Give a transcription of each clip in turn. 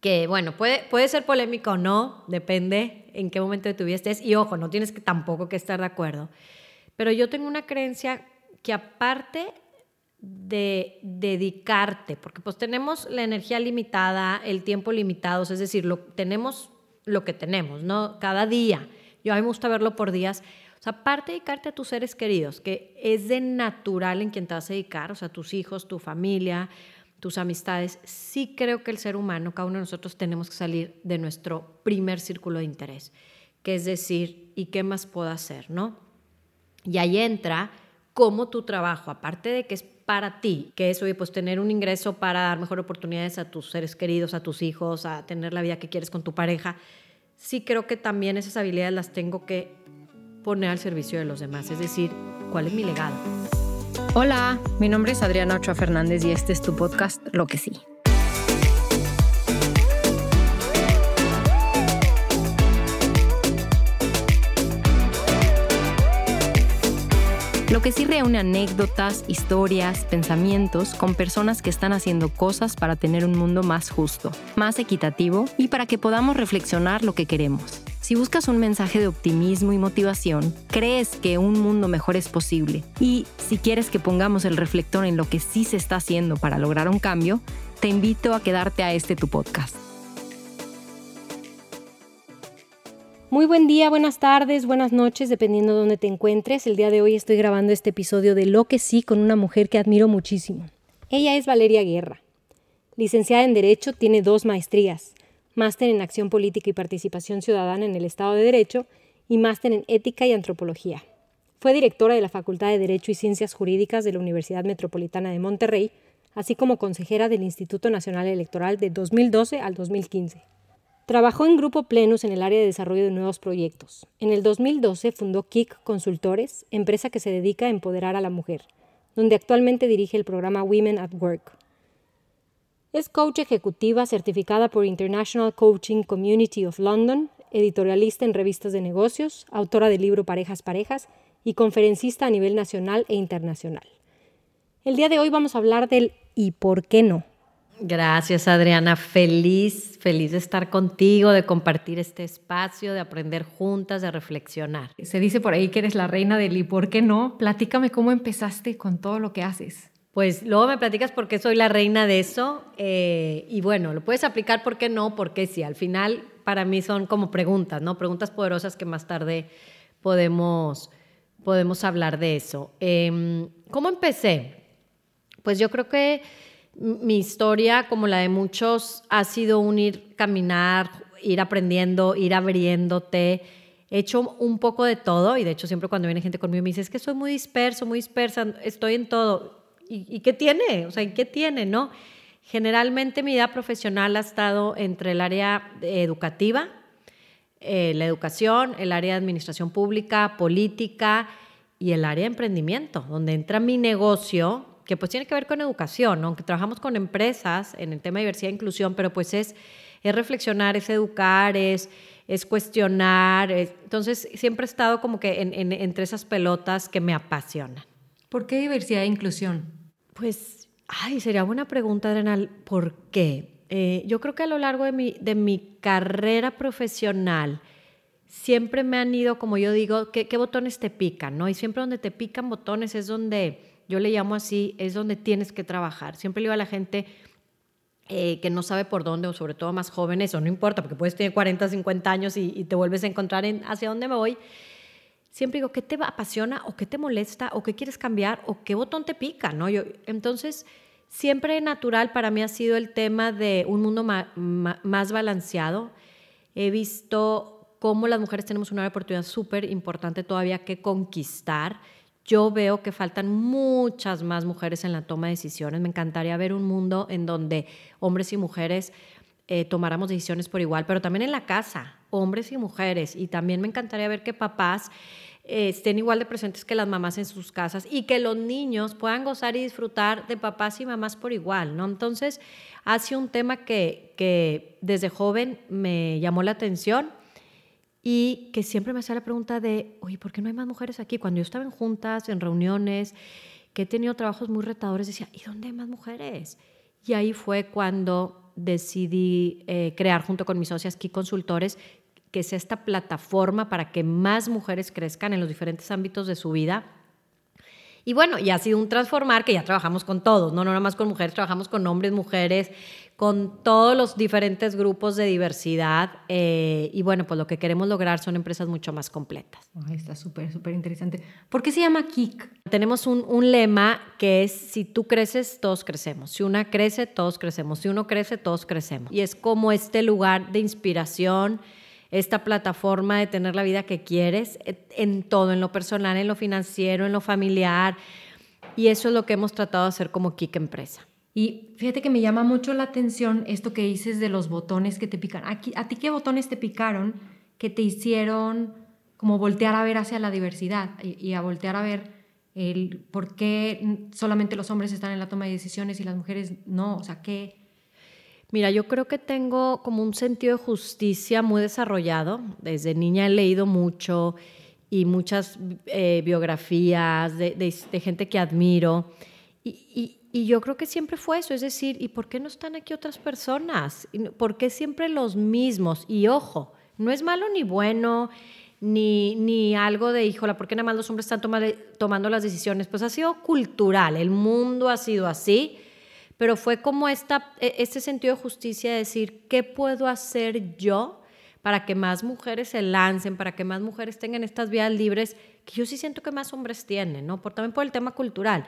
que bueno, puede, puede ser polémico o no, depende en qué momento de tu vida estés. Y ojo, no tienes que, tampoco que estar de acuerdo. Pero yo tengo una creencia que aparte de dedicarte, porque pues tenemos la energía limitada, el tiempo limitado, es decir, lo, tenemos lo que tenemos, ¿no? Cada día. Yo a mí me gusta verlo por días. O sea, aparte de dedicarte a tus seres queridos, que es de natural en quien te vas a dedicar, o sea, tus hijos, tu familia, tus amistades, sí creo que el ser humano, cada uno de nosotros tenemos que salir de nuestro primer círculo de interés, que es decir, ¿y qué más puedo hacer, no? Y ahí entra cómo tu trabajo, aparte de que es para ti, que es, oye, pues tener un ingreso para dar mejor oportunidades a tus seres queridos, a tus hijos, a tener la vida que quieres con tu pareja, sí creo que también esas habilidades las tengo que poner al servicio de los demás, es decir, ¿cuál es mi legado? Hola, mi nombre es Adriana Ochoa Fernández y este es tu podcast Lo que sí. Lo que sí reúne anécdotas, historias, pensamientos con personas que están haciendo cosas para tener un mundo más justo, más equitativo y para que podamos reflexionar lo que queremos. Si buscas un mensaje de optimismo y motivación, crees que un mundo mejor es posible y si quieres que pongamos el reflector en lo que sí se está haciendo para lograr un cambio, te invito a quedarte a este tu podcast. Muy buen día, buenas tardes, buenas noches, dependiendo de dónde te encuentres. El día de hoy estoy grabando este episodio de Lo que sí con una mujer que admiro muchísimo. Ella es Valeria Guerra. Licenciada en Derecho, tiene dos maestrías, máster en Acción Política y Participación Ciudadana en el Estado de Derecho y máster en Ética y Antropología. Fue directora de la Facultad de Derecho y Ciencias Jurídicas de la Universidad Metropolitana de Monterrey, así como consejera del Instituto Nacional Electoral de 2012 al 2015. Trabajó en Grupo Plenus en el área de desarrollo de nuevos proyectos. En el 2012 fundó KIC Consultores, empresa que se dedica a empoderar a la mujer, donde actualmente dirige el programa Women at Work. Es coach ejecutiva certificada por International Coaching Community of London, editorialista en revistas de negocios, autora del libro Parejas Parejas y conferencista a nivel nacional e internacional. El día de hoy vamos a hablar del ¿y por qué no? Gracias, Adriana. Feliz, feliz de estar contigo, de compartir este espacio, de aprender juntas, de reflexionar. Se dice por ahí que eres la reina del y por qué no. Platícame cómo empezaste con todo lo que haces. Pues luego me platicas por qué soy la reina de eso. Eh, y bueno, lo puedes aplicar por qué no, porque sí. Al final, para mí son como preguntas, ¿no? Preguntas poderosas que más tarde podemos, podemos hablar de eso. Em, ¿Cómo empecé? Pues yo creo que mi historia, como la de muchos, ha sido un ir caminar, ir aprendiendo, ir abriéndote. He hecho un poco de todo y de hecho siempre cuando viene gente conmigo me dice, es que soy muy disperso, muy dispersa, estoy en todo. ¿Y, qué tiene? O sea, ¿y qué tiene? ¿No? Generalmente mi vida profesional ha estado entre el área educativa, eh, la educación, el área de administración pública, política y el área de emprendimiento, donde entra mi negocio, que pues tiene que ver con educación, aunque trabajamos con empresas en el tema de diversidad e inclusión, pero pues es, es reflexionar, es educar, es, es cuestionar. entonces siempre he estado como que entre esas pelotas que me apasionan. ¿Por qué diversidad e inclusión? Pues, ay, sería buena pregunta, Adrenal. ¿Por qué? Eh, yo creo que a lo largo de mi, de mi carrera profesional, siempre me han ido, como yo digo, ¿qué, qué botones te pican? ¿no? Y siempre donde te pican botones es donde yo le llamo así, es donde tienes que trabajar. Siempre le digo a la gente eh, que no sabe por dónde, o sobre todo más jóvenes, o no importa, porque puedes tener 40, 50 años y, te vuelves a encontrar en hacia dónde me voy. Siempre digo, ¿qué te apasiona o qué te molesta o qué quieres cambiar o qué botón te pica? ¿no? Yo, entonces, siempre natural para mí ha sido el tema de un mundo más balanceado. He visto cómo las mujeres tenemos una oportunidad súper importante todavía que conquistar yo veo que faltan muchas más mujeres en la toma de decisiones. Me encantaría ver un mundo en donde hombres y mujeres eh, tomáramos decisiones por igual, pero también en la casa, hombres y mujeres. Y también me encantaría ver que papás eh, estén igual de presentes que las mamás en sus casas y que los niños puedan gozar y disfrutar de papás y mamás por igual, ¿no? Entonces, ha sido un tema que, que desde joven me llamó la atención y que siempre me hacía la pregunta de, oye, ¿por qué no hay más mujeres aquí? Cuando yo estaba en juntas, en reuniones, que he tenido trabajos muy retadores, decía, ¿y dónde hay más mujeres? Y ahí fue cuando decidí eh, crear junto con mis socias Key Consultores, que es esta plataforma para que más mujeres crezcan en los diferentes ámbitos de su vida. Y bueno, ya ha sido un transformar que ya trabajamos con todos, no, no nada más con mujeres, trabajamos con hombres, mujeres, con todos los diferentes grupos de diversidad. Eh, y bueno, pues lo que queremos lograr son empresas mucho más completas. está súper, súper interesante. ¿Por qué se llama KIC? Tenemos un, un, lema que es, si tú creces, todos crecemos. Si una crece, todos crecemos. Si uno crece, todos crecemos. Y es como este lugar de inspiración, esta plataforma de tener la vida que quieres eh, en todo, en lo personal, en lo financiero, en lo familiar. Y eso es lo que hemos tratado de hacer como KIC Empresa. Y fíjate que me llama mucho la atención esto que dices de los botones que te pican. ¿A ti qué botones te picaron que te hicieron como voltear a ver hacia la diversidad y, a voltear a ver el por qué solamente los hombres están en la toma de decisiones y las mujeres no? O sea, ¿qué, Mira, yo creo que tengo como un sentido de justicia muy desarrollado. Desde niña he leído mucho y muchas eh, biografías de, gente que admiro. Y, yo creo que siempre fue eso, es decir, ¿y por qué no están aquí otras personas? ¿Por qué siempre los mismos? Y ojo, no es malo ni bueno, ni, ni algo de, híjola, ¿por qué nada más los hombres están tomando las decisiones? Pues ha sido cultural, el mundo ha sido así pero fue como esta, e, este sentido de justicia de decir, ¿qué puedo hacer yo para que más mujeres se lancen, para que más mujeres tengan estas vías libres, que yo sí siento que más hombres tienen, ¿no? Por, también por el tema cultural.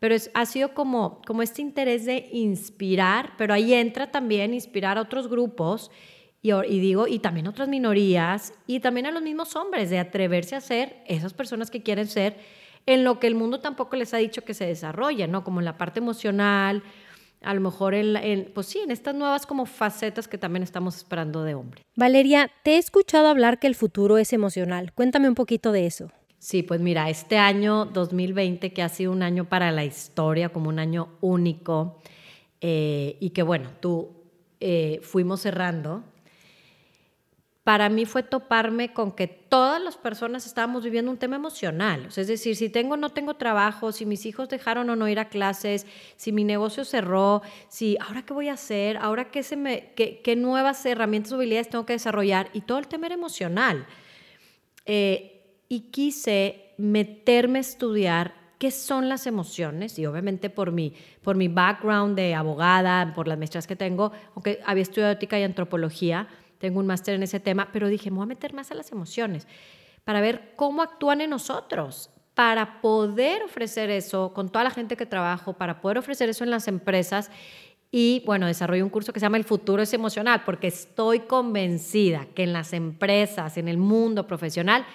Pero es, ha sido como, como este interés de inspirar, pero ahí entra también inspirar a otros grupos y, y, digo, y también otras minorías, y también a los mismos hombres, de atreverse a ser esas personas que quieren ser en lo que el mundo tampoco les ha dicho que se desarrolle, ¿no? Como en la parte emocional, a lo mejor en, pues sí, en estas nuevas como facetas que también estamos esperando de hombre. Valeria, te he escuchado hablar que el futuro es emocional. Cuéntame un poquito de eso. Sí, pues mira, este año 2020 que ha sido un año para la historia, como un año único, eh, y que bueno, tú eh, fuimos cerrando para mí fue toparme con que todas las personas estábamos viviendo un tema emocional. es decir, si tengo o no tengo trabajo, si mis hijos dejaron o no ir a clases, si mi negocio cerró, si ahora qué voy a hacer, ahora qué, se me, qué, nuevas herramientas o habilidades tengo que desarrollar. Y todo el tema era emocional. Eh, y quise meterme a estudiar qué son las emociones y obviamente por mi, por mi background de abogada, por las maestras que tengo, aunque había estudiado ética y antropología, tengo un máster en ese tema, pero dije, me voy a meter más a las emociones para ver cómo actúan en nosotros, para poder ofrecer eso con toda la gente que trabajo, para poder ofrecer eso en las empresas. Y bueno, desarrollo un curso que se llama El futuro es emocional, porque estoy convencida que en las empresas, en el mundo profesional,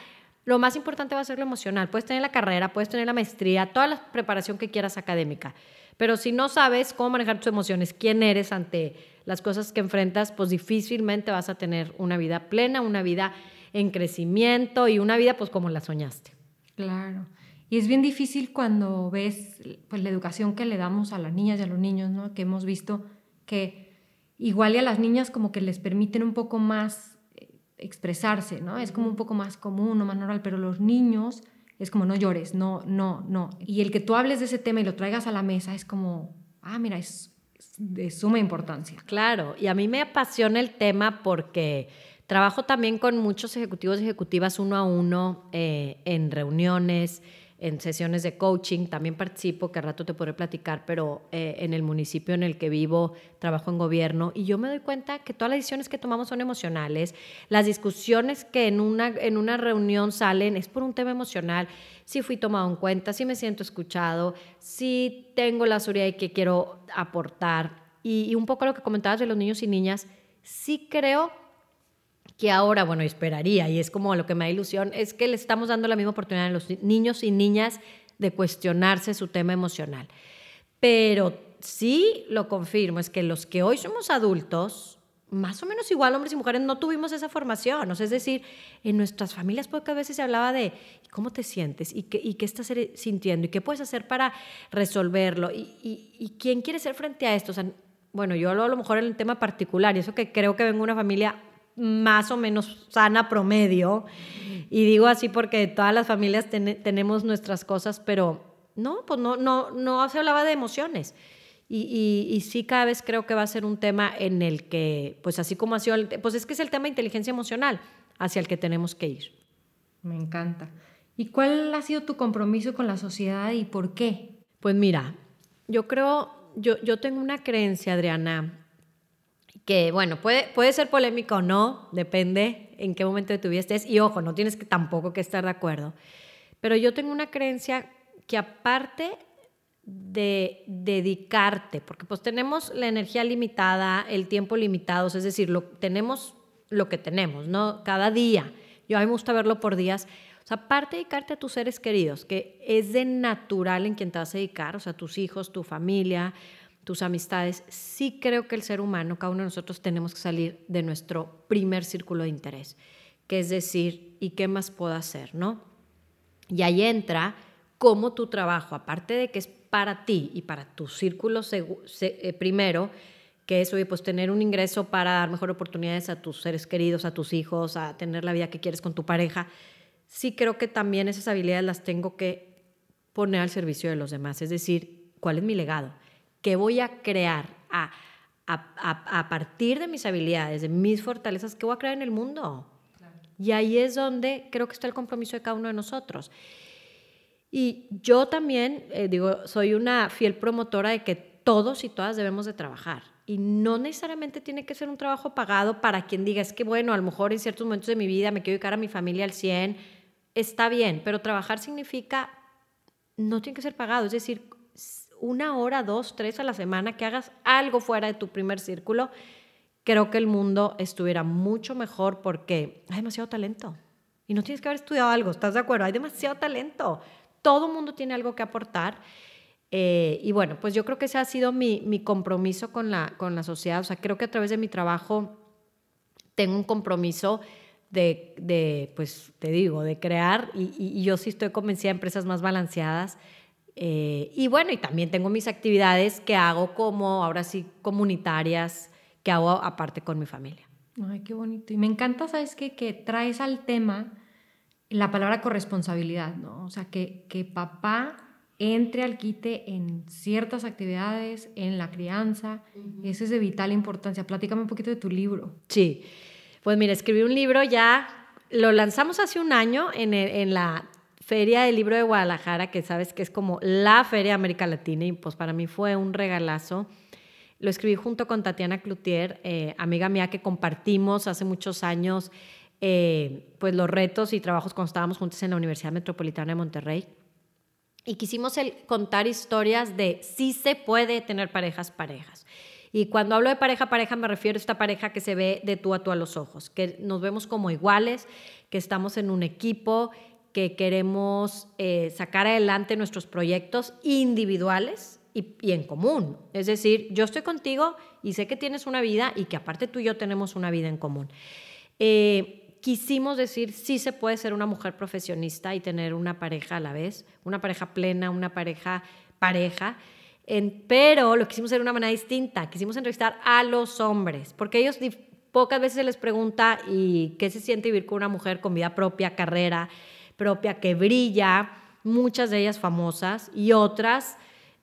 lo más importante va a ser lo emocional. Puedes tener la carrera, puedes tener la maestría, toda la preparación que quieras académica, pero si no sabes cómo manejar tus emociones, quién eres ante las cosas que enfrentas, pues difícilmente vas a tener una vida plena, una vida en crecimiento y una vida pues como la soñaste. Claro. Y es bien difícil cuando ves pues, la educación que le damos a las niñas y a los niños, ¿no? Que hemos visto que igual y a las niñas como que les permiten un poco más eh, expresarse, ¿no? Es como un poco más común o más normal, pero los niños es como no llores, no, no, no. Y el que tú hables de ese tema y lo traigas a la mesa es como, ah, mira, es de suma importancia. Claro, y a mí me apasiona el tema porque trabajo también con muchos ejecutivos y ejecutivas uno a uno eh, en reuniones, en sesiones de coaching, también participo, que al rato te podré platicar, pero eh, en el municipio en el que vivo trabajo en gobierno y yo me doy cuenta que todas las decisiones que tomamos son emocionales, las discusiones que en una, en una reunión salen es por un tema emocional, si fui tomado en cuenta, si me siento escuchado, si tengo la seguridad y que quiero aportar y, y un poco lo que comentabas de los niños y niñas, sí creo que ahora, bueno, esperaría, y es como lo que me da ilusión, es que le estamos dando la misma oportunidad a los niños y niñas de cuestionarse su tema emocional. Pero sí lo confirmo, es que los que hoy somos adultos, más o menos igual hombres y mujeres, no tuvimos esa formación. es decir, en nuestras familias pocas veces se hablaba de cómo te sientes y qué, y qué estás sintiendo y qué puedes hacer para resolverlo y, y, quién quiere ser frente a esto. O sea, bueno, yo hablo a lo mejor en el tema particular y eso que creo que vengo de una familia más o menos sana promedio. Y digo así porque todas las familias tenemos nuestras cosas, pero no, pues no, no, no se hablaba de emociones. Y, sí cada vez creo que va a ser un tema en el que, pues así como ha sido, pues es que es el tema de inteligencia emocional hacia el que tenemos que ir. Me encanta. ¿Y cuál ha sido tu compromiso con la sociedad y por qué? Pues mira, yo creo, yo, yo tengo una creencia, Adriana, que bueno, puede, puede ser polémica o no, depende en qué momento de tu. Y ojo, no tienes que, tampoco que estar de acuerdo. Pero yo tengo una creencia que aparte de dedicarte, porque pues tenemos la energía limitada, el tiempo limitado, es decir, lo, tenemos lo que tenemos, ¿no? Cada día. Yo a mí me gusta verlo por días. O sea, aparte de dedicarte a tus seres queridos, que es de natural en quien te vas a dedicar, o sea, tus hijos, tu familia, tus amistades, sí creo que el ser humano, cada uno de nosotros tenemos que salir de nuestro primer círculo de interés, que es decir, ¿y qué más puedo hacer, no? Y ahí entra cómo tu trabajo, aparte de que es para ti y para tu círculo eh, primero, que es, oye, pues tener un ingreso para dar mejor oportunidades a tus seres queridos, a tus hijos, a tener la vida que quieres con tu pareja, sí creo que también esas habilidades las tengo que poner al servicio de los demás. Es decir, ¿cuál es mi legado? ¿Qué voy a crear a, a, a, partir de mis habilidades, de mis fortalezas? ¿Qué voy a crear en el mundo? Y ahí es donde creo que está el compromiso de cada uno de nosotros. Y yo también, eh, digo, soy una fiel promotora de que todos y todas debemos de trabajar. Y no necesariamente tiene que ser un trabajo pagado para quien diga, es que bueno, a lo mejor en ciertos momentos de mi vida me quiero dedicar a mi familia al 100, está bien, pero trabajar significa, no tiene que ser pagado, es decir, una hora, dos, tres a la semana que hagas algo fuera de tu primer círculo, creo que el mundo estuviera mucho mejor porque hay demasiado talento. Y no tienes que haber estudiado algo, ¿estás de acuerdo? Hay demasiado talento todo mundo tiene algo que aportar. Eh, y bueno, pues yo creo que ese ha sido mi, mi, compromiso con la, con la sociedad. O sea, creo que a través de mi trabajo tengo un compromiso de, de pues te digo, de crear y, y, yo sí estoy convencida de empresas más balanceadas. Eh, y bueno, y también tengo mis actividades que hago como, ahora sí, comunitarias, que hago aparte con mi familia. Ay, qué bonito. Y me encanta, ¿sabes qué? Que traes al tema la palabra corresponsabilidad, ¿no? O sea, que, que papá entre al quite en ciertas actividades, en la crianza, eso es de vital importancia. Platícame un poquito de tu libro. Sí, pues mira, escribí un libro ya, lo lanzamos hace un año en, en la Feria del Libro de Guadalajara, que sabes que es como la Feria de América Latina, y pues para mí fue un regalazo. Lo escribí junto con Tatiana Cloutier, eh, amiga mía que compartimos hace muchos años eh, pues los retos y trabajos cuando estábamos juntos en la Universidad Metropolitana de Monterrey. Y quisimos contar historias de si se puede tener parejas, parejas. Y cuando hablo de pareja, pareja, me refiero a esta pareja que se ve de tú a tú a los ojos, que nos vemos como iguales, que estamos en un equipo, que queremos eh, sacar adelante nuestros proyectos individuales y, en común. Es decir, yo estoy contigo y sé que tienes una vida y que aparte tú y yo tenemos una vida en común. Eh, quisimos decir sí se puede ser una mujer profesionista y tener una pareja a la vez, una pareja plena, una pareja pareja, pero lo quisimos hacer de una manera distinta, quisimos entrevistar a los hombres, porque ellos pocas veces se les pregunta y qué se siente vivir con una mujer con vida propia, carrera propia, que brilla, muchas de ellas famosas y otras...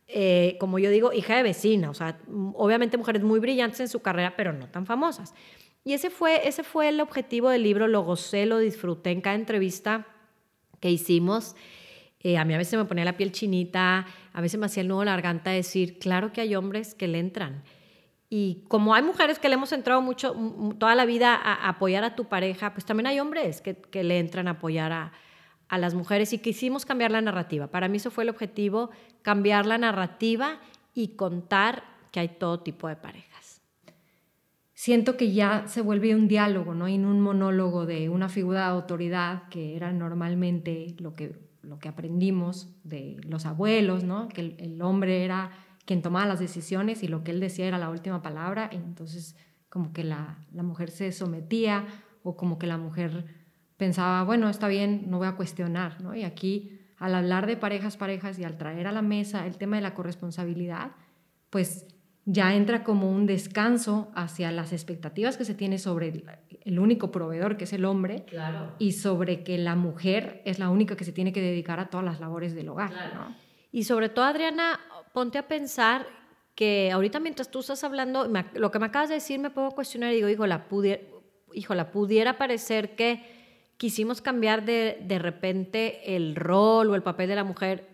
Eh, como yo digo, hija de vecina, o sea, obviamente mujeres muy brillantes en su carrera, pero no tan famosas. Y ese fue, ese fue el objetivo del libro, lo gocé, lo disfruté en cada entrevista que hicimos. Eh, a mí a veces me ponía la piel chinita, a veces me hacía el nudo de la garganta decir, claro que hay hombres que le entran. Y como hay mujeres que le hemos entrado mucho, toda la vida a, apoyar a tu pareja, pues también hay hombres que, que le entran a apoyar a, a las mujeres y quisimos cambiar la narrativa. Para mí eso fue el objetivo, cambiar la narrativa y contar que hay todo tipo de pareja siento que ya se vuelve un diálogo, ¿no? Y un monólogo de una figura de autoridad que era normalmente lo que, lo que aprendimos de los abuelos, ¿no? Que el, hombre era quien tomaba las decisiones y lo que él decía era la última palabra, entonces como que la, la mujer se sometía o como que la mujer pensaba, bueno, está bien, no voy a cuestionar, ¿no? Y aquí, al hablar de parejas, parejas y al traer a la mesa el tema de la corresponsabilidad, pues ya entra como un descanso hacia las expectativas que se tiene sobre el, único proveedor que es el hombre y sobre que la mujer es la única que se tiene que dedicar a todas las labores del hogar. Y sobre todo, Adriana, ponte a pensar que ahorita mientras tú estás hablando, lo que me acabas de decir me puedo cuestionar y digo, hijo, la pudiera, la pudiera parecer que quisimos cambiar de, de repente el rol o el papel de la mujer,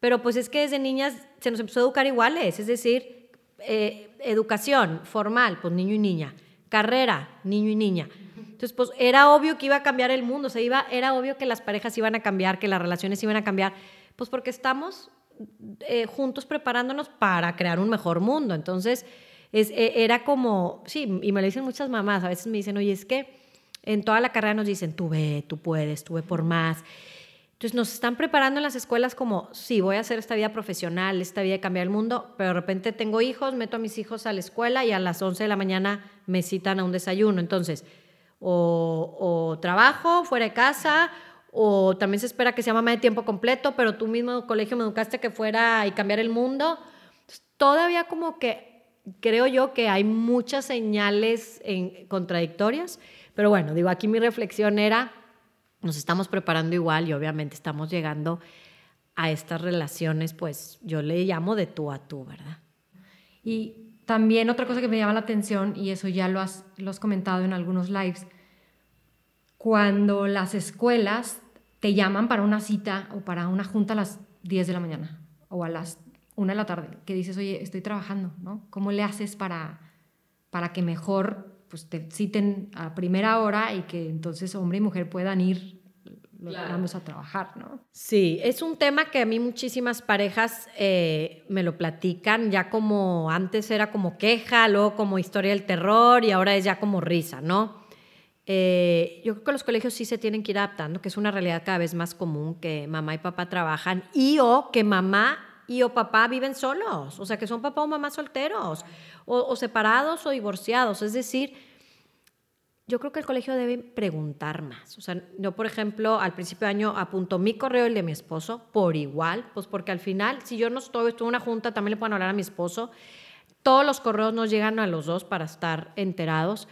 pero pues es que desde niñas se nos empezó a educar iguales, es decir, eh, educación formal, pues niño y niña, carrera, niño y niña. Entonces, pues era obvio que iba a cambiar el mundo, o sea, iba, era obvio que las parejas iban a cambiar, que las relaciones iban a cambiar, pues porque estamos eh, juntos preparándonos para crear un mejor mundo. Entonces, es, e, era como, sí, y me lo dicen muchas mamás, a veces me dicen, oye, es que en toda la carrera nos dicen, tú ve, tú puedes, tú ve por más. Entonces nos están preparando en las escuelas como, sí, voy a hacer esta vida profesional, esta vida de cambiar el mundo, pero de repente tengo hijos, meto a mis hijos a la escuela y a las 11 de la mañana me citan a un desayuno. Entonces, o, trabajo fuera de casa, o también se espera que sea mamá de tiempo completo, pero tú mismo colegio me educaste que fuera y cambiar el mundo. todavía como que creo yo que hay muchas señales contradictorias, pero bueno, digo, aquí mi reflexión era, nos estamos preparando igual y obviamente estamos llegando a estas relaciones, pues yo le llamo de tú a tú, ¿verdad? Y también otra cosa que me llama la atención, y eso ya lo has, lo has comentado en algunos lives, cuando las escuelas te llaman para una cita o para una junta a las 10 de la mañana o a las 1 de la tarde, que dices, oye, estoy trabajando, ¿no? ¿Cómo le haces para, para que mejor pues, te citen a primera hora y que entonces hombre y mujer puedan ir vamos a trabajar, ¿no? Sí, es un tema que a mí muchísimas parejas eh, me lo platican, ya como antes era como queja, luego como historia del terror y ahora es ya como risa, ¿no? Eh, yo creo que los colegios sí se tienen que ir adaptando, que es una realidad cada vez más común que mamá y papá trabajan y o que mamá y o papá viven solos, o sea, que son papá o mamá solteros, o, separados o divorciados. Es decir, yo creo que el colegio debe preguntar más. O sea, yo, por ejemplo, al principio de año apunto mi correo y el de mi esposo por igual, pues porque al final, si yo no estoy, estoy en una junta, también le pueden hablar a mi esposo. Todos los correos nos llegan a los dos para estar enterados.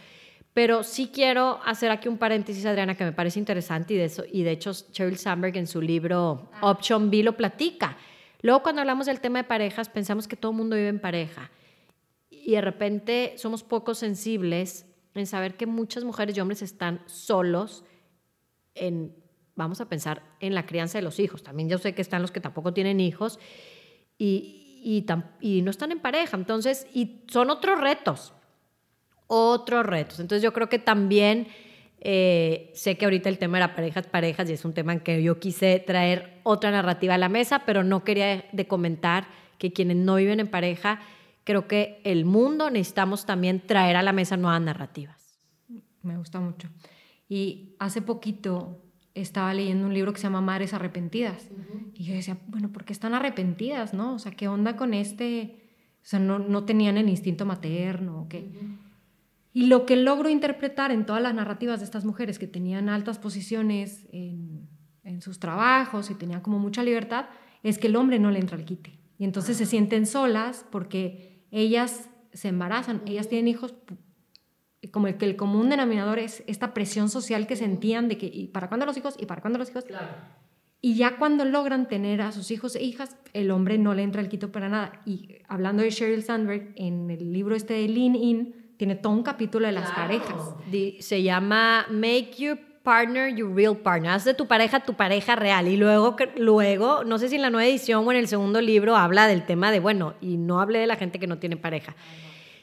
Pero sí quiero hacer aquí un paréntesis, Adriana, que me parece interesante y de, eso, y de hecho Sheryl Sandberg en su libro ah. Option B lo platica. Luego cuando hablamos del tema de parejas pensamos que todo el mundo vive en pareja y de repente somos poco sensibles en saber que muchas mujeres y hombres están solos en, vamos a pensar, en la crianza de los hijos. También yo sé que están los que tampoco tienen hijos y, y, y no están en pareja. Entonces, y son otros retos otros retos. Entonces yo creo que también eh, sé que ahorita el tema era parejas, parejas y es un tema en que yo quise traer otra narrativa a la mesa, pero no quería de comentar que quienes no viven en pareja, creo que el mundo necesitamos también traer a la mesa nuevas narrativas. Me gusta mucho. Y hace poquito estaba leyendo un libro que se llama Madres Arrepentidas. Y yo decía, bueno, ¿por qué están arrepentidas? ¿No? O sea, ¿qué onda con este? O sea, no, no tenían el instinto materno. ¿o qué? Y lo que logro interpretar en todas las narrativas de estas mujeres que tenían altas posiciones en, sus trabajos y tenían como mucha libertad, es que el hombre no le entra al quite. Y entonces se sienten solas porque ellas se embarazan, ellas tienen hijos, como el que el común denominador es esta presión social que sentían de que, ¿y para cuándo los hijos? ¿Y para cuándo los hijos? Y ya cuando logran tener a sus hijos e hijas, el hombre no le entra al quito para nada. Y hablando de Sheryl Sandberg, en el libro este de Lean In, tiene todo un capítulo de las parejas. se llama Make Your Partner Your Real Partner. Haz de tu pareja tu pareja real. Y luego, luego, no sé si en la nueva edición o en el segundo libro habla del tema de, bueno, y no hable de la gente que no tiene pareja.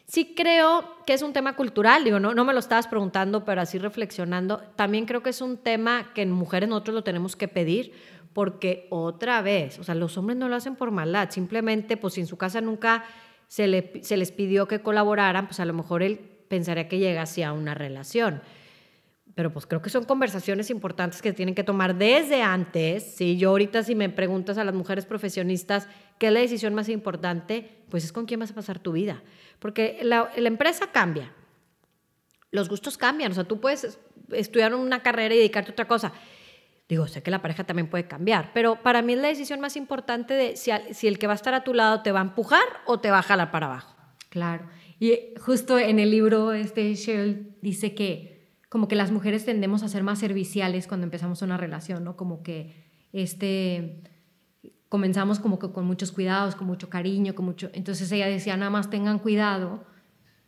Sí creo que es un tema cultural, digo, no, no me lo estabas preguntando, pero así reflexionando, también creo que es un tema que en mujeres nosotros lo tenemos que pedir, porque otra vez, o sea, los hombres no lo hacen por maldad, simplemente, pues si en su casa nunca se, les pidió que colaboraran, pues a lo mejor él pensaría que llega hacia una relación. Pero pues creo que son conversaciones importantes que tienen que tomar desde antes. Si yo ahorita si me preguntas a las mujeres profesionistas qué es la decisión más importante, pues es con quién vas a pasar tu vida. Porque la, la empresa cambia, los gustos cambian. O sea, tú puedes estudiar una carrera y dedicarte a otra cosa. Digo, sé que la pareja también puede cambiar, pero para mí es la decisión más importante de si, si el que va a estar a tu lado te va a empujar o te va a jalar para abajo. Claro. Y justo en el libro este Cheryl dice que como que las mujeres tendemos a ser más serviciales cuando empezamos una relación, ¿no? Como que este comenzamos como que con muchos cuidados, con mucho cariño, con mucho... Entonces ella decía, nada más tengan cuidado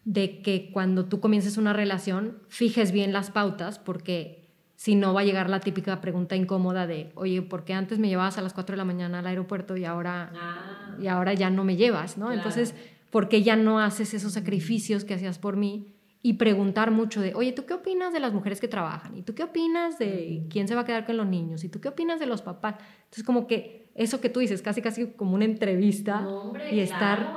de que cuando tú comiences una relación, fijes bien las pautas, porque si no va a llegar la típica pregunta incómoda de, oye, ¿por qué antes me llevabas a las 4 de la mañana al aeropuerto y ahora, ah. y ahora ya no me llevas? ¿no? Entonces, ¿por qué ya no haces esos sacrificios que hacías por mí? Y preguntar mucho de, oye, ¿tú qué opinas de las mujeres que trabajan? ¿Y tú qué opinas de quién se va a quedar con los niños? ¿Y tú qué opinas de los papás? Entonces, como que eso que tú dices, casi casi como una entrevista y estar,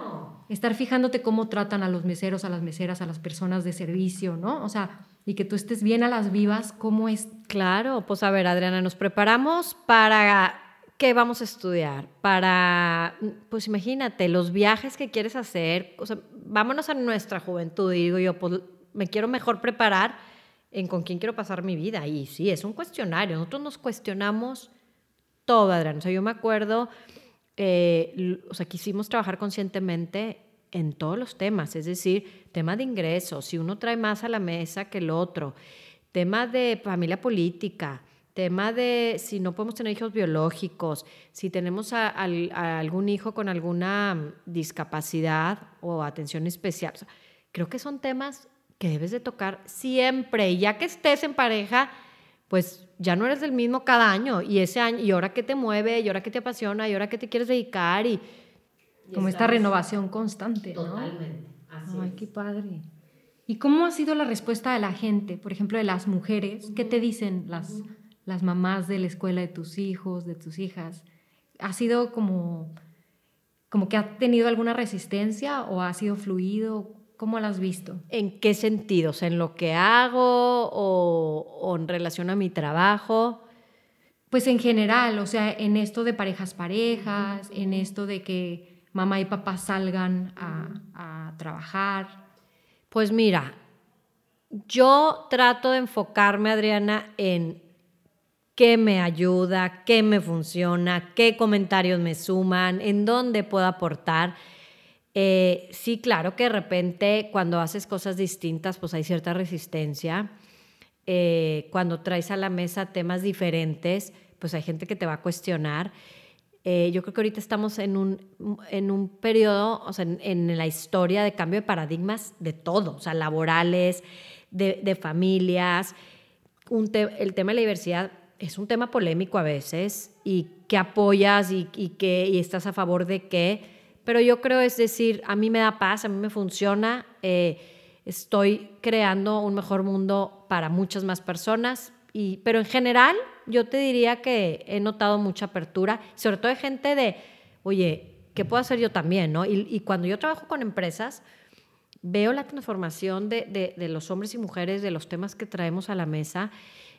estar fijándote cómo tratan a los meseros, a las meseras, a las personas de servicio, ¿no? O sea, y que tú estés bien a las vivas, ¿cómo es? Claro, pues a ver, Adriana, nos preparamos para ¿qué vamos a estudiar? Para, pues imagínate, los viajes que quieres hacer, o sea, vámonos a nuestra juventud, digo yo, pues me quiero mejor preparar en con quién quiero pasar mi vida. Y sí, es un cuestionario, nosotros nos cuestionamos todo, Adrián. O sea, yo me acuerdo, eh, o sea, quisimos trabajar conscientemente en todos los temas, es decir, tema de ingresos, si uno trae más a la mesa que el otro, tema de familia política, tema de si no podemos tener hijos biológicos, si tenemos a, algún hijo con alguna discapacidad o atención especial. creo que son temas que debes de tocar siempre, y ya que estés en pareja, pues ya no eres el mismo cada año y ese año, y ahora qué te mueve, y ahora qué te apasiona, y ahora qué te quieres dedicar, y, como esta renovación constante. Totalmente. ¿no? Ay, qué padre. ¿Y cómo ha sido la respuesta de la gente, por ejemplo, de las mujeres? ¿Qué te dicen las, las mamás de la escuela de tus hijos, de tus hijas? ¿Ha sido como, como que ha tenido alguna resistencia o ha sido fluido? ¿Cómo la has visto? ¿En qué sentidos? ¿En lo que hago o, en relación a mi trabajo? Pues en general, o sea, en esto de parejas parejas, en esto de que mamá y papá salgan a, trabajar. Pues mira, yo trato de enfocarme, Adriana, en qué me ayuda, qué me funciona, qué comentarios me suman, en dónde puedo aportar. Eh, sí, claro que de repente cuando haces cosas distintas, pues hay cierta resistencia. Eh, cuando traes a la mesa temas diferentes, pues hay gente que te va a cuestionar. Eh, yo creo que ahorita estamos en un, en un periodo, o sea, en, la historia de cambio de paradigmas de todo, o sea, laborales, de, familias. el tema de la diversidad es un tema polémico a veces y que apoyas y, y estás a favor de qué pero yo creo, es decir, a mí me da paz, a mí me funciona, eh, estoy creando un mejor mundo para muchas más personas, y, pero en general yo te diría que he notado mucha apertura, sobre todo de gente de, oye, ¿qué puedo hacer yo también? ¿no? Y, cuando yo trabajo con empresas, veo la transformación de, de los hombres y mujeres, de los temas que traemos a la mesa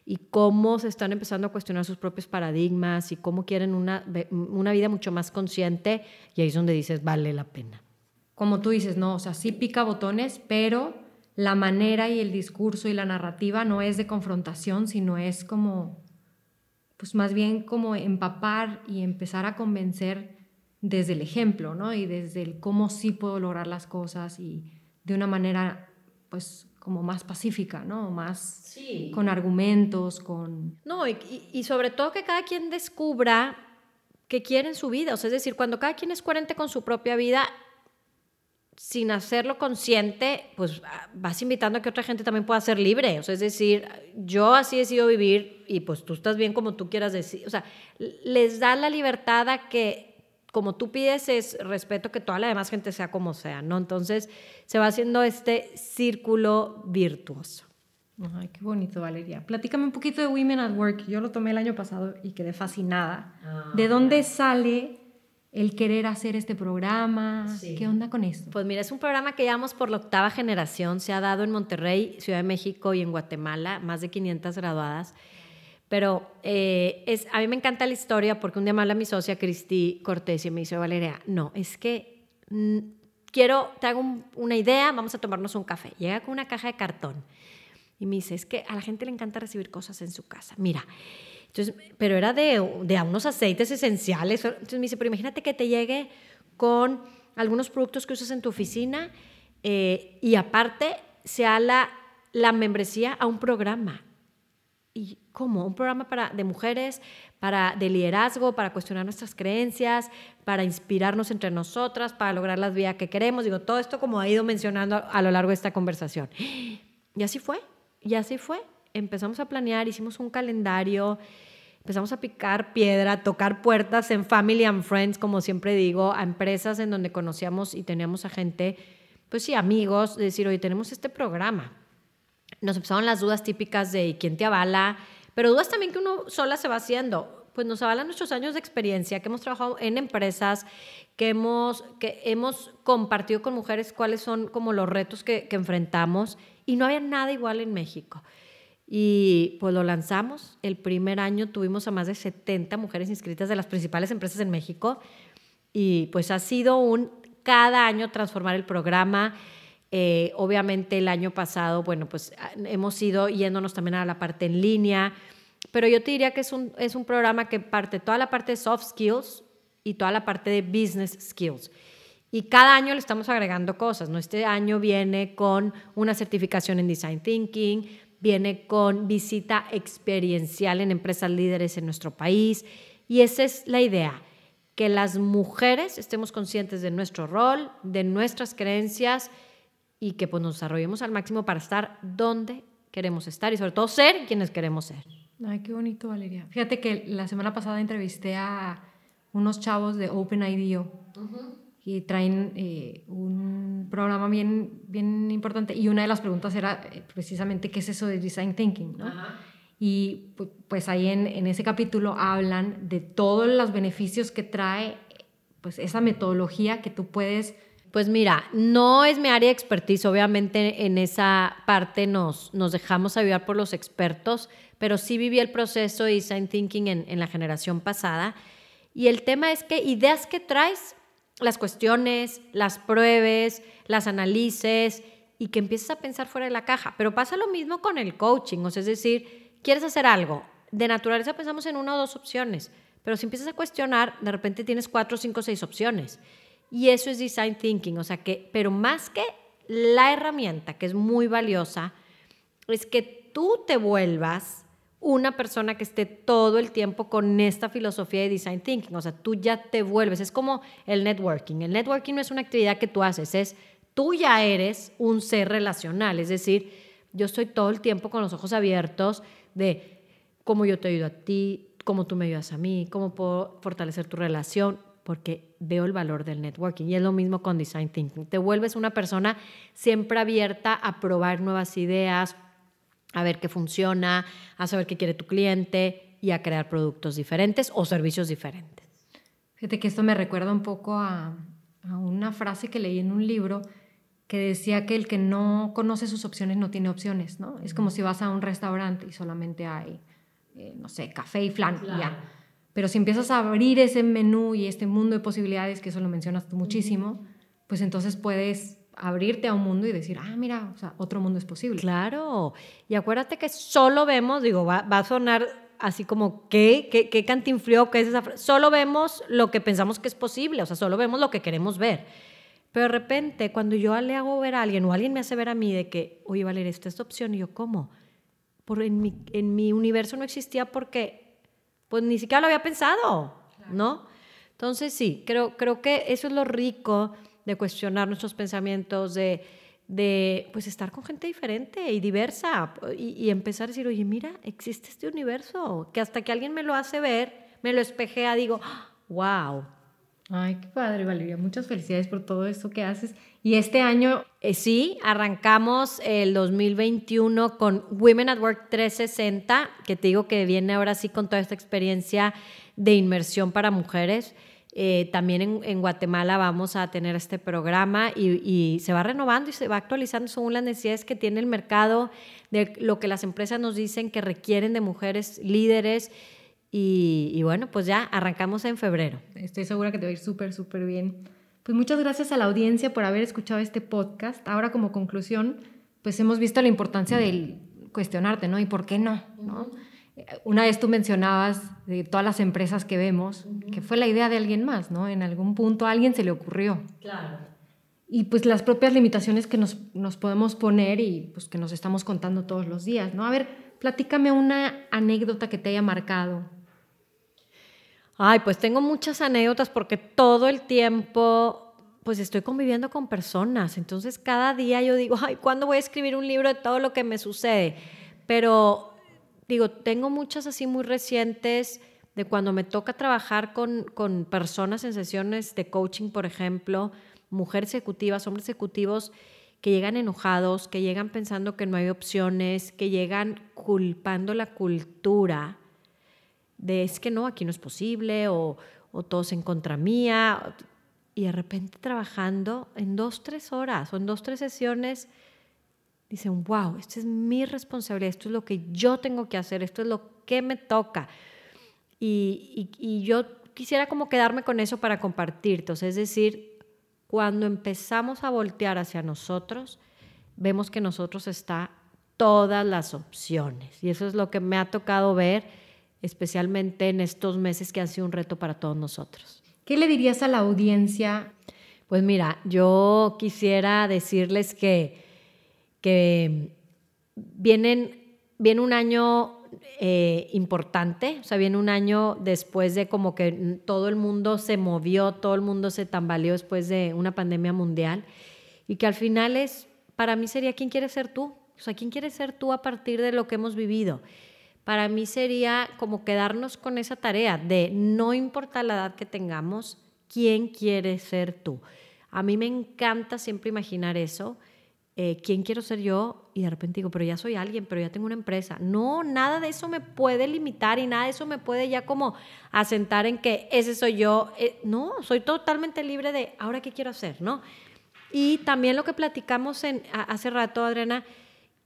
y cómo se están empezando a cuestionar sus propios paradigmas y cómo quieren una, una vida mucho más consciente y ahí es donde dices, vale la pena. Como tú dices, no, o sea, sí pica botones, pero la manera y el discurso y la narrativa no es de confrontación, sino es como, pues más bien como empapar y empezar a convencer desde el ejemplo, ¿no? Y desde el cómo sí puedo lograr las cosas y de una manera, pues como más pacífica, ¿no? Más con argumentos, con... No, y, sobre todo que cada quien descubra qué quiere en su vida. O sea, es decir, cuando cada quien es coherente con su propia vida, sin hacerlo consciente, pues ah, vas invitando a que otra gente también pueda ser libre. O sea, es decir, yo así he decidido vivir y pues tú estás bien como tú quieras decir. O sea, les da la libertad a que como tú pides es respeto que toda la demás gente sea como sea, ¿no? Entonces se va haciendo este círculo virtuoso. Ay, qué bonito, Valeria. Platícame un poquito de Women at Work. Yo lo tomé el año pasado y quedé fascinada. Ah, ¿De dónde sale el querer hacer este programa? ¿Qué onda con esto? Pues mira, es un programa que llevamos por la octava generación. Se ha dado en Monterrey, Ciudad de México y en Guatemala, más de 500 graduadas. Pero eh, es, a mí me encanta la historia porque un día me habla mi socia Cristi Cortés y me dice, Valeria, no, es que mm, quiero, te hago una idea, vamos a tomarnos un café. Llega con una caja de cartón y me dice, es que a la gente le encanta recibir cosas en su casa. Mira, entonces, pero era de, de unos aceites esenciales. Entonces me dice, pero imagínate que te llegue con algunos productos que usas en tu oficina eh, y aparte sea la, la membresía a un programa. ¿Y cómo? Un programa para, de mujeres, para, de liderazgo, para cuestionar nuestras creencias, para inspirarnos entre nosotras, para lograr las vidas que queremos. Digo, todo esto como ha ido mencionando a, lo largo de esta conversación. Y así fue, y así fue. Empezamos a planear, hicimos un calendario, empezamos a picar piedra, tocar puertas en Family and Friends, como siempre digo, a empresas en donde conocíamos y teníamos a gente, pues sí, amigos, de decir, oye, tenemos este programa nos empezaron las dudas típicas de quién te avala, pero dudas también que uno sola se va haciendo. Pues nos avalan nuestros años de experiencia, que hemos trabajado en empresas, que hemos, que hemos compartido con mujeres cuáles son como los retos que, que enfrentamos y no había nada igual en México. Y pues lo lanzamos. El primer año tuvimos a más de 70 mujeres inscritas de las principales empresas en México y pues ha sido un cada año transformar el programa. Eh, obviamente el año pasado, bueno, pues ah, hemos ido yéndonos también a la parte en línea, pero yo te diría que es un, es un programa que parte toda la parte de soft skills y toda la parte de business skills. Y cada año le estamos agregando cosas, ¿no? Este año viene con una certificación en Design Thinking, viene con visita experiencial en empresas líderes en nuestro país. Y esa es la idea, que las mujeres estemos conscientes de nuestro rol, de nuestras creencias y que pues nos desarrollemos al máximo para estar donde queremos estar y sobre todo ser quienes queremos ser. Ay, qué bonito, Valeria. Fíjate que la semana pasada entrevisté a unos chavos de OpenIDO y traen eh, un programa bien, bien importante y una de las preguntas era eh, precisamente qué es eso de Design Thinking, ¿no? Y pues ahí en, en, ese capítulo hablan de todos los beneficios que trae pues esa metodología que tú puedes pues mira, no es mi área de expertise, obviamente en esa parte nos, nos dejamos ayudar por los expertos, pero sí viví el proceso de design thinking en, en la generación pasada. Y el tema es que ideas que traes, las cuestiones, las pruebes, las analices y que empieces a pensar fuera de la caja. Pero pasa lo mismo con el coaching, o sea, es decir, quieres hacer algo, de naturaleza pensamos en una o dos opciones, pero si empiezas a cuestionar, de repente tienes cuatro, cinco, seis opciones. Y eso es design thinking, o sea que, pero más que la herramienta, que es muy valiosa, es que tú te vuelvas una persona que esté todo el tiempo con esta filosofía de design thinking, o sea, tú ya te vuelves, es como el networking. El networking no es una actividad que tú haces, es tú ya eres un ser relacional, es decir, yo estoy todo el tiempo con los ojos abiertos de cómo yo te ayudo a ti, cómo tú me ayudas a mí, cómo puedo fortalecer tu relación porque veo el valor del networking. Y es lo mismo con design thinking. Te vuelves una persona siempre abierta a probar nuevas ideas, a ver qué funciona, a saber qué quiere tu cliente y a crear productos diferentes o servicios diferentes. Fíjate que esto me recuerda un poco a, una frase que leí en un libro que decía que el que no conoce sus opciones no tiene opciones, ¿no? Es como si vas a un restaurante y solamente hay, eh, no sé, café y flan, y ya pero si empiezas a abrir ese menú y este mundo de posibilidades, que eso lo mencionas tú muchísimo, pues entonces puedes abrirte a un mundo y decir, ah, mira, o sea, otro mundo es posible. Claro, y acuérdate que solo vemos, digo, va, a sonar así como, ¿qué? ¿Qué, qué? ¿Qué es esa? Solo vemos lo que pensamos que es posible, o sea, solo vemos lo que queremos ver. Pero de repente, cuando yo le hago ver a alguien o alguien me hace ver a mí de que, oye, Valeria, esta es opción, y yo, ¿cómo? Por en, mi, en mi universo no existía porque pues ni siquiera lo había pensado, ¿no? Entonces sí, creo, creo que eso es lo rico de cuestionar nuestros pensamientos, de, de pues estar con gente diferente y diversa y, empezar a decir, oye, mira, existe este universo, que hasta que alguien me lo hace ver, me lo espejea, digo, wow, Ay, qué padre, Valeria. Muchas felicidades por todo esto que haces. Y este año... Eh, sí, arrancamos el 2021 con Women at Work 360, que te digo que viene ahora sí con toda esta experiencia de inmersión para mujeres. Eh, también en, Guatemala vamos a tener este programa y, y, se va renovando y se va actualizando según las necesidades que tiene el mercado, de lo que las empresas nos dicen que requieren de mujeres líderes y, bueno, pues ya arrancamos en febrero. Estoy segura que te va a ir súper, súper bien. Pues muchas gracias a la audiencia por haber escuchado este podcast. Ahora como conclusión, pues hemos visto la importancia del cuestionarte, ¿no? ¿Y por qué no? ¿no? Una vez tú mencionabas de todas las empresas que vemos, que fue la idea de alguien más, ¿no? En algún punto a alguien se le ocurrió. Claro. Y pues las propias limitaciones que nos, nos podemos poner y pues que nos estamos contando todos los días, ¿no? A ver, Platícame una anécdota que te haya marcado. Ay, pues tengo muchas anécdotas porque todo el tiempo pues estoy conviviendo con personas. Entonces cada día yo digo, ay, ¿cuándo voy a escribir un libro de todo lo que me sucede? Pero digo, tengo muchas así muy recientes de cuando me toca trabajar con, con personas en sesiones de coaching, por ejemplo, mujeres ejecutivas, hombres ejecutivos que llegan enojados, que llegan pensando que no hay opciones, que llegan culpando la cultura de es que no, aquí no es posible o, o todos en contra mía. Y de repente trabajando en dos, tres horas o en dos, tres sesiones, dicen, wow, esta es mi responsabilidad, esto es lo que yo tengo que hacer, esto es lo que me toca. Y, y, yo quisiera como quedarme con eso para compartirte, es decir, cuando empezamos a voltear hacia nosotros, vemos que nosotros está todas las opciones. Y eso es lo que me ha tocado ver, especialmente en estos meses que han sido un reto para todos nosotros. ¿Qué le dirías a la audiencia? Pues mira, yo quisiera decirles que, que vienen, viene un año eh, importante, o sea, viene un año después de como que todo el mundo se movió, todo el mundo se tambaleó después de una pandemia mundial y que al final es, para mí sería, ¿quién quiere ser tú? O sea, ¿quién quiere ser tú a partir de lo que hemos vivido? Para mí sería como quedarnos con esa tarea de no importa la edad que tengamos, ¿quién quiere ser tú? A mí me encanta siempre imaginar eso eh, quién quiero ser yo y de repente digo, pero ya soy alguien, pero ya tengo una empresa. No, nada de eso me puede limitar y nada de eso me puede ya como asentar en que ese soy yo. Eh, no, soy totalmente libre de ahora qué quiero hacer, ¿no? Y también lo que platicamos en, hace rato, Adriana,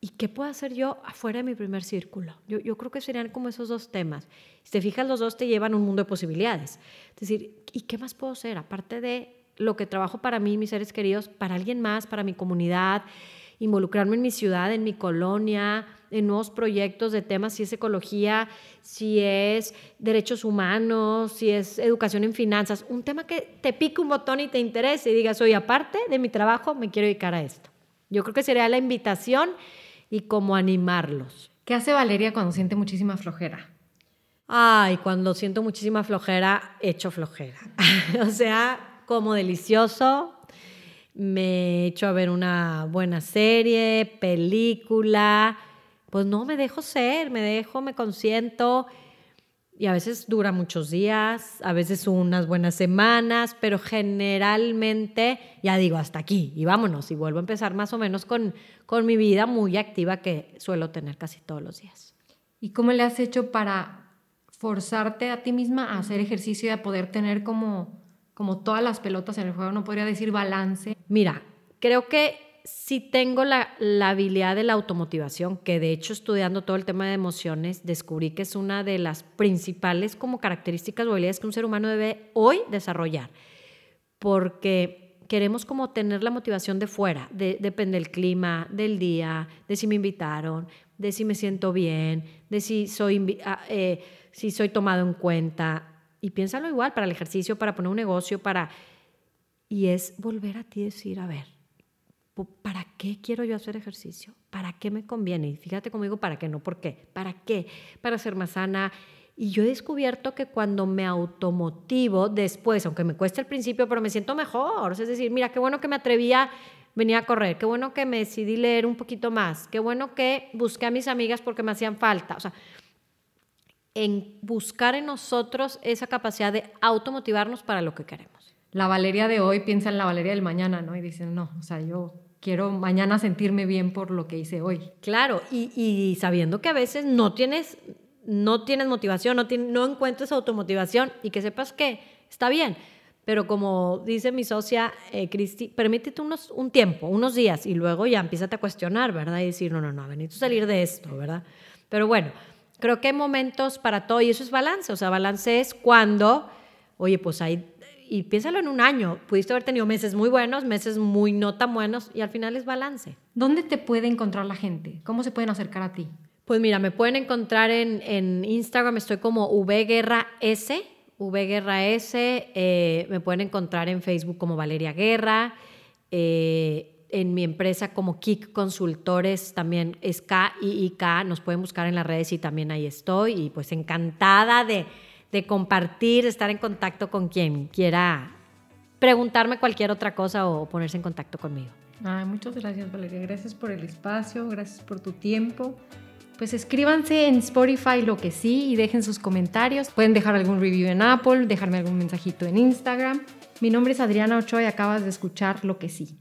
¿y qué puedo hacer yo afuera de mi primer círculo? Yo, yo creo que serían como esos dos temas. Si te fijas, los dos te llevan un mundo de posibilidades. Es decir, ¿y qué más puedo hacer? Aparte de lo que trabajo para mí, mis seres queridos, para alguien más, para mi comunidad, involucrarme en mi ciudad, en mi colonia, en nuevos proyectos de temas, si es ecología, si es derechos humanos, si es educación en finanzas, un tema que te pique un botón y te interese y digas, oye, aparte de mi trabajo, me quiero dedicar a esto. Yo creo que sería la invitación y como animarlos. ¿Qué hace Valeria cuando siente muchísima flojera? Ay, cuando siento muchísima flojera, echo flojera. o sea, como delicioso, me echo a ver una buena serie, película, pues no, me dejo ser, me dejo, me consiento y a veces dura muchos días, a veces unas buenas semanas, pero generalmente ya digo hasta aquí y vámonos y vuelvo a empezar más o menos con, con mi vida muy activa que suelo tener casi todos los días. ¿Y cómo le has hecho para forzarte a ti misma a hacer ejercicio y a poder tener como como todas las pelotas en el juego, no podría decir balance. Mira, creo que si tengo la, habilidad de la automotivación, que de hecho estudiando todo el tema de emociones, descubrí que es una de las principales como características o habilidades que un ser humano debe hoy desarrollar, porque queremos como tener la motivación de fuera, depende del clima, del día, de si me invitaron, de si me siento bien, de si soy, ah, eh, si soy tomado en cuenta, y piénsalo igual para el ejercicio, para poner un negocio, para... Y es volver a ti decir, a ver, ¿para qué quiero yo hacer ejercicio? ¿Para qué me conviene? Y fíjate conmigo, ¿para qué no? ¿Por qué? ¿Para qué? Para ser más sana. Y yo he descubierto que cuando me automotivo después, aunque me cueste al principio, pero me siento mejor. Es decir, mira, qué bueno que me atrevía venir a correr, qué bueno que me decidí leer un poquito más, qué bueno que busqué a mis amigas porque me hacían falta. O sea, en buscar en nosotros esa capacidad de automotivarnos para lo que queremos. La Valeria de hoy piensa en la Valeria del mañana, ¿no? Y dicen, no, o sea, yo quiero mañana sentirme bien por lo que hice hoy. Claro, y, sabiendo que a veces no tienes, no tienes motivación, no, no encuentres automotivación y que sepas que está bien. Pero como dice mi socia eh, Cristi, permítete unos, un tiempo, unos días, y luego ya empiezas a cuestionar, ¿verdad? Y decir, no, no, no, necesito salir de esto, ¿verdad? Pero bueno, creo que hay momentos para todo y eso es balance. O sea, balance es cuando, oye, pues hay, y piénsalo en un año, pudiste haber tenido meses muy buenos, meses muy no tan buenos y al final es balance. ¿Dónde te puede encontrar la gente? ¿Cómo se pueden acercar a ti? Pues mira, me pueden encontrar en, en Instagram, estoy como VGuerra S, VGuerra S, eh, me pueden encontrar en Facebook como Valeria Guerra. Eh, en mi empresa como Kik Consultores, también es K-I-I-K, nos pueden buscar en las redes y también ahí estoy. Y pues encantada de, de compartir, estar en contacto con quien quiera preguntarme cualquier otra cosa o ponerse en contacto conmigo. muchas gracias Valeria, gracias por el espacio, gracias por tu tiempo. Pues escríbanse en Spotify lo que sí y dejen sus comentarios. Pueden dejar algún review en Apple, dejarme algún mensajito en Instagram. Mi nombre es Adriana Ochoa y acabas de escuchar lo que sí.